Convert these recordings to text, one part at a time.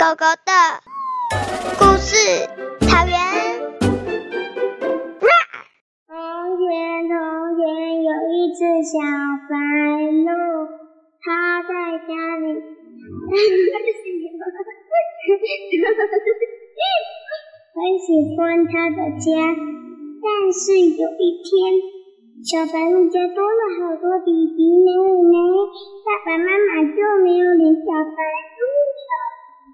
狗狗的故事，草原。从前，从前有一只小白鹿，它在家里，很喜欢它的家。但是有一天，小白鹿家多了好多弟弟妹妹，爸爸妈妈就没有领小白。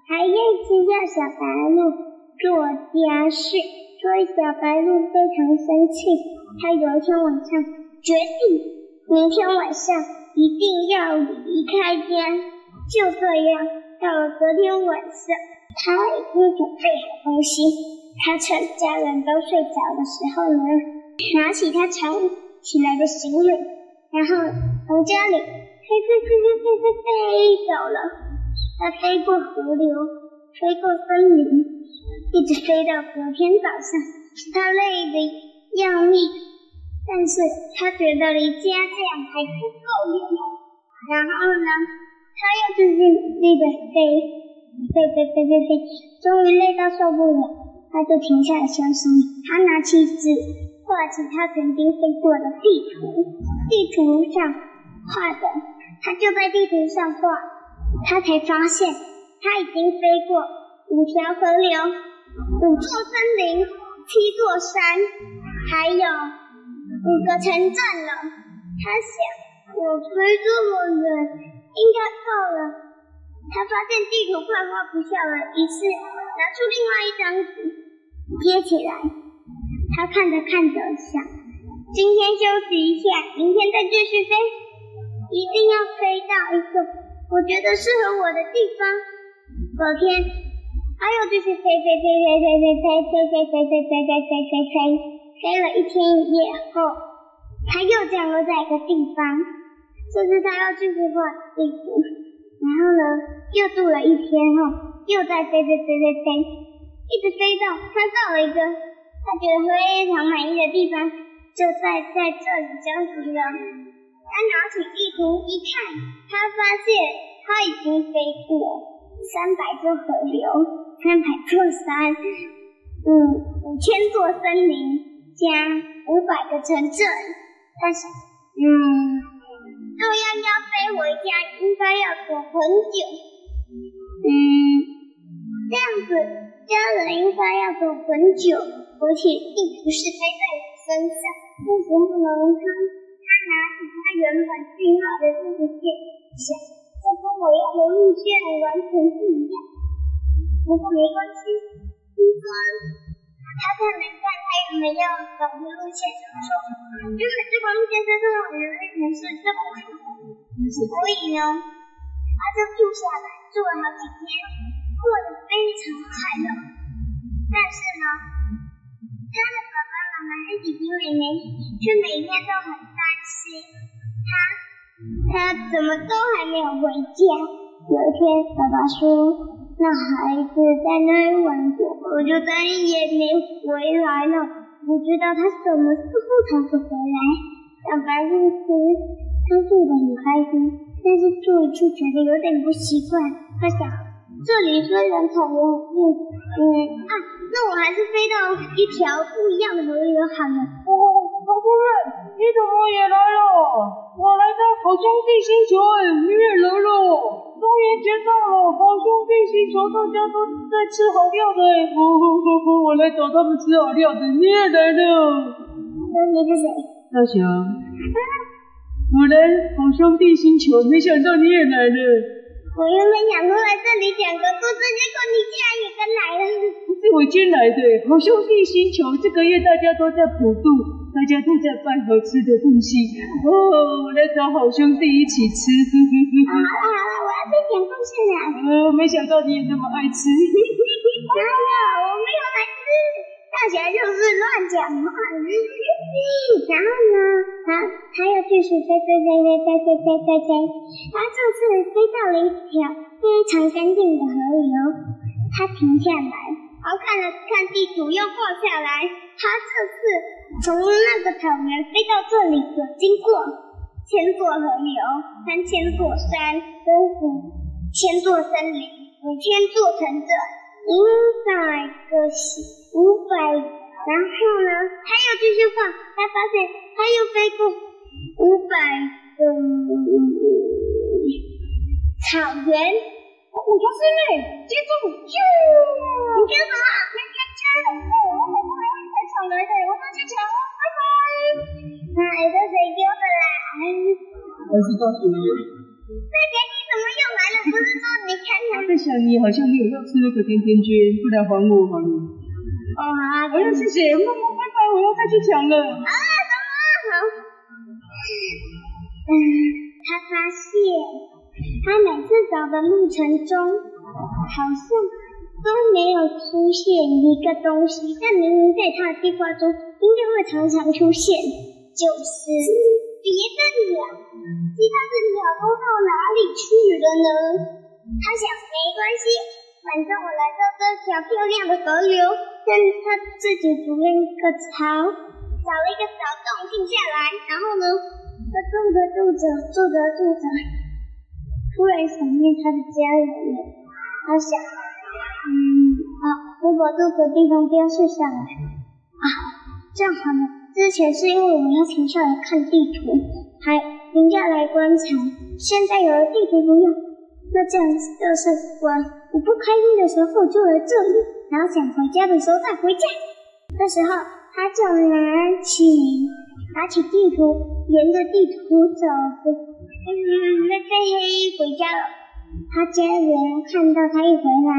还要吃掉小白鹿做家事，所以小白鹿非常生气。他有一天晚上决定，明天晚上一定要离开家。就这样，到了隔天晚上，他已经准备好东西。他趁家人都睡着的时候呢，拿起他藏起来的行李，然后从家里飞飞飞飞飞飞飞走了。它飞过河流，飞过森林，一直飞到隔天早上。它累得要命，但是它觉得离家这样还不够远。然后呢，它又继续努力的飞，飞飞飞飞飞，终于累到受不了，它就停下来休息。它拿起纸，画起它曾经飞过的地图，地图上画的，它就在地图上画。他才发现，他已经飞过五条河流、五座森林、七座山，还有五个城镇了。他想，我飞这么远，应该够了。他发现地图快画不下了，于是拿出另外一张纸，接起来。他看着看着，想，今天休息一下，明天再继续飞，一定要飞到一个。我觉得适合我的地方。昨天，他又继续飞飞飞飞飞飞飞飞飞飞飞飞飞飞飞飞，飞了一天一夜后，他又降落在一个地方。这次他又继续画地图，然后呢，又住了一天后，又在飞飞飞飞飞，一直飞到他到了一个他觉得非常满意的地方，就在在这里休息了。他拿起地图一看，他发现他已经飞过三百座河流、三百座山，五，五千座森林加五百个城镇。他想，嗯，这样要飞回家应该要走很久。嗯，这样子家人应该要走很久，而且地图是飞在我身上，为什么能看？拿起他原本定好的路线，想这跟我要的路线完全不一样。不过没关系，听说他看了看他有没有走的路线，就说就是这个路线在这里的那边是这么走，所以呢，他就住下来住了好几天，过得非常快乐。但是呢，他的爸爸妈妈和弟弟妹妹却每天都很。他他怎么都还没有回家。有一天，爸爸说：“那孩子在那里玩过，我就再也没回来了。不知道他什么时候才会回来。”小白兔说：“他住得很开心，但是住一住觉得有点不习惯。他想，这里虽然草原很绿，嗯啊，那我还是飞到一条不一样的河流好了。”老，夫人。你怎么也来了？我来到好兄弟星球，你也来了。终于见到了好兄弟星球，大家都在吃好料的。不不不不，我来找他们吃好料的，你也来了。你是谁？大雄。我来好兄弟星球，没想到你也来了。我原本想说来这里讲个故事，结果你竟然也跟来了。是我先来的，好兄弟星球，这个月大家都在普渡。大家都在办好吃的东西哦，我来找好兄弟一起吃。好了好了，我要去讲故事了。呃，没想到你也那么爱吃。哎呀，我没有来吃，大侠就是乱讲话。然后呢，他他又继续飞飞飞飞飞飞飞飞飞，他这次飞到了一条非常干净的河流，他停下来，然后看了看地图，又画下来，他这次。从那个草原飞到这里，有经过千座河流、三千座山跟五千座森林。五天做成的五百个，五百，然后呢，他又继续画，他发现他又飞过五百个草原。哦，我就是嘞，接住，咻！你干什么？天天车的，哦，我好不容易才抢来的，我要去抢哦，拜拜。哎，这谁丢的啦？我是告诉你。这给你怎么又来了？不是说你看看。我在想你好像没有要吃那个甜甜圈，不然还我还你。啊，哎呀，谢谢，妈妈拜拜，我要再去抢了。啊，怎么好？嗯，他发现他每次走的路程中，好像都没有出现一个东西，但明明在他的计划中应该会常常出现，就是别的鸟。其他的鸟都到哪里去了呢？他想，没关系，反正我来到这条漂亮的河流，但他自己筑了一个巢，找了一个小洞，静下来，然后呢，他坐着坐着，坐着坐着，突然想念他的家人了。他想，嗯，好，我把这个地方标示下来。啊，这样好了。之前是因为我们要停下来看地图，还停下来观察。现在有了地图不用，那这样子就是我我不开心的时候就来这里，然后想回家的时候再回家。这时候他就拿起拿起地图，沿着地图走着，嗯，那天黑回家了。他家人看到他一回来，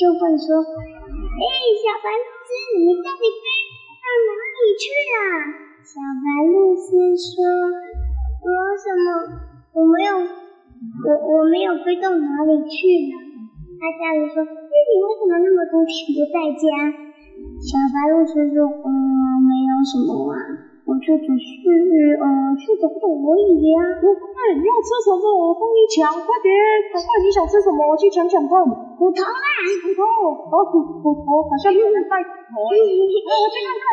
就问说：“哎，小白鹭鸶，你到底飞到哪里去啊？”小白露丝说：“我什么？我没有，我我没有飞到哪里去呢？”他家里说：“那你为什么那么多天不在家？”小白鹭鸶说：“嗯，没有什么啊，我就只是嗯去走走而已呀。”我快，你要吃什么？我帮你抢，快点！赶快，你想吃什么？我去抢抢看。骨头啦，骨头，好骨骨头，好像又在带骨头。我去看看。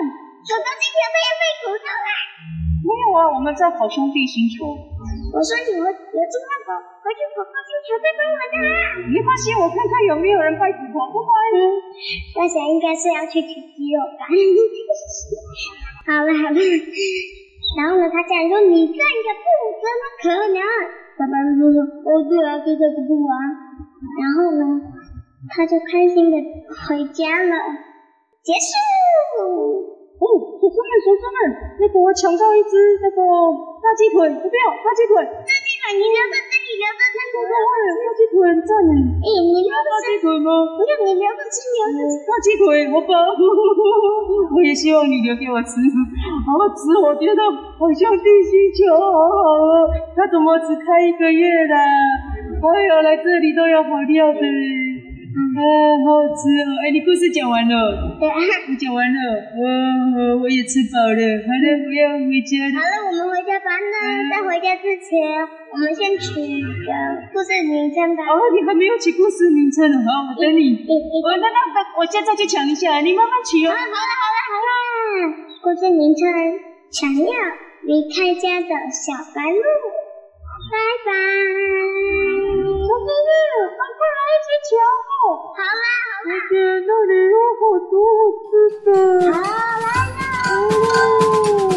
哥哥今天不要被骨头啦。没有啊，我们在好兄弟星球。我说你们有金话筒，回去好好星球再帮我拿。没关系，我看看有没有人拜骨头。拜拜。嗯，我想应该是要去取鸡肉吧。好了好了，然后呢，他竟然说你这个不怎么可能？小白鹭鸶说，哦对啊，这个不玩。然后呢，他就开心的回家了。结束。哦，小猪们，小猪们，那个我抢到一只那个大鸡腿，不要大鸡腿，大鸡腿你留着，你留着，那个大鸡腿很赞呢。哎，你留大鸡腿吗？不要，你留着吃，留着吃。大鸡腿，我包。我也希望你留给我吃，好吃，我觉得好像地心球好好哦。它怎么只开一个月啦？哎呦，来这里都要跑掉的。啊，好好吃哦！哎，你故事讲完了？对啊，你讲完了。哦，我也吃饱了。好了，我要回家了。好了，我们回家吧。那在回家之前，我们先取个故事名称吧。哦，你还没有取故事名称呢。好，我等你。我那那那，我现在去抢一下，你慢慢取哦。好了好了好了，故事名称：想要离开家的小白鹭。我们日快客人一起求好啦，好啦。姐姐，那里有好多好吃的。好，来呀。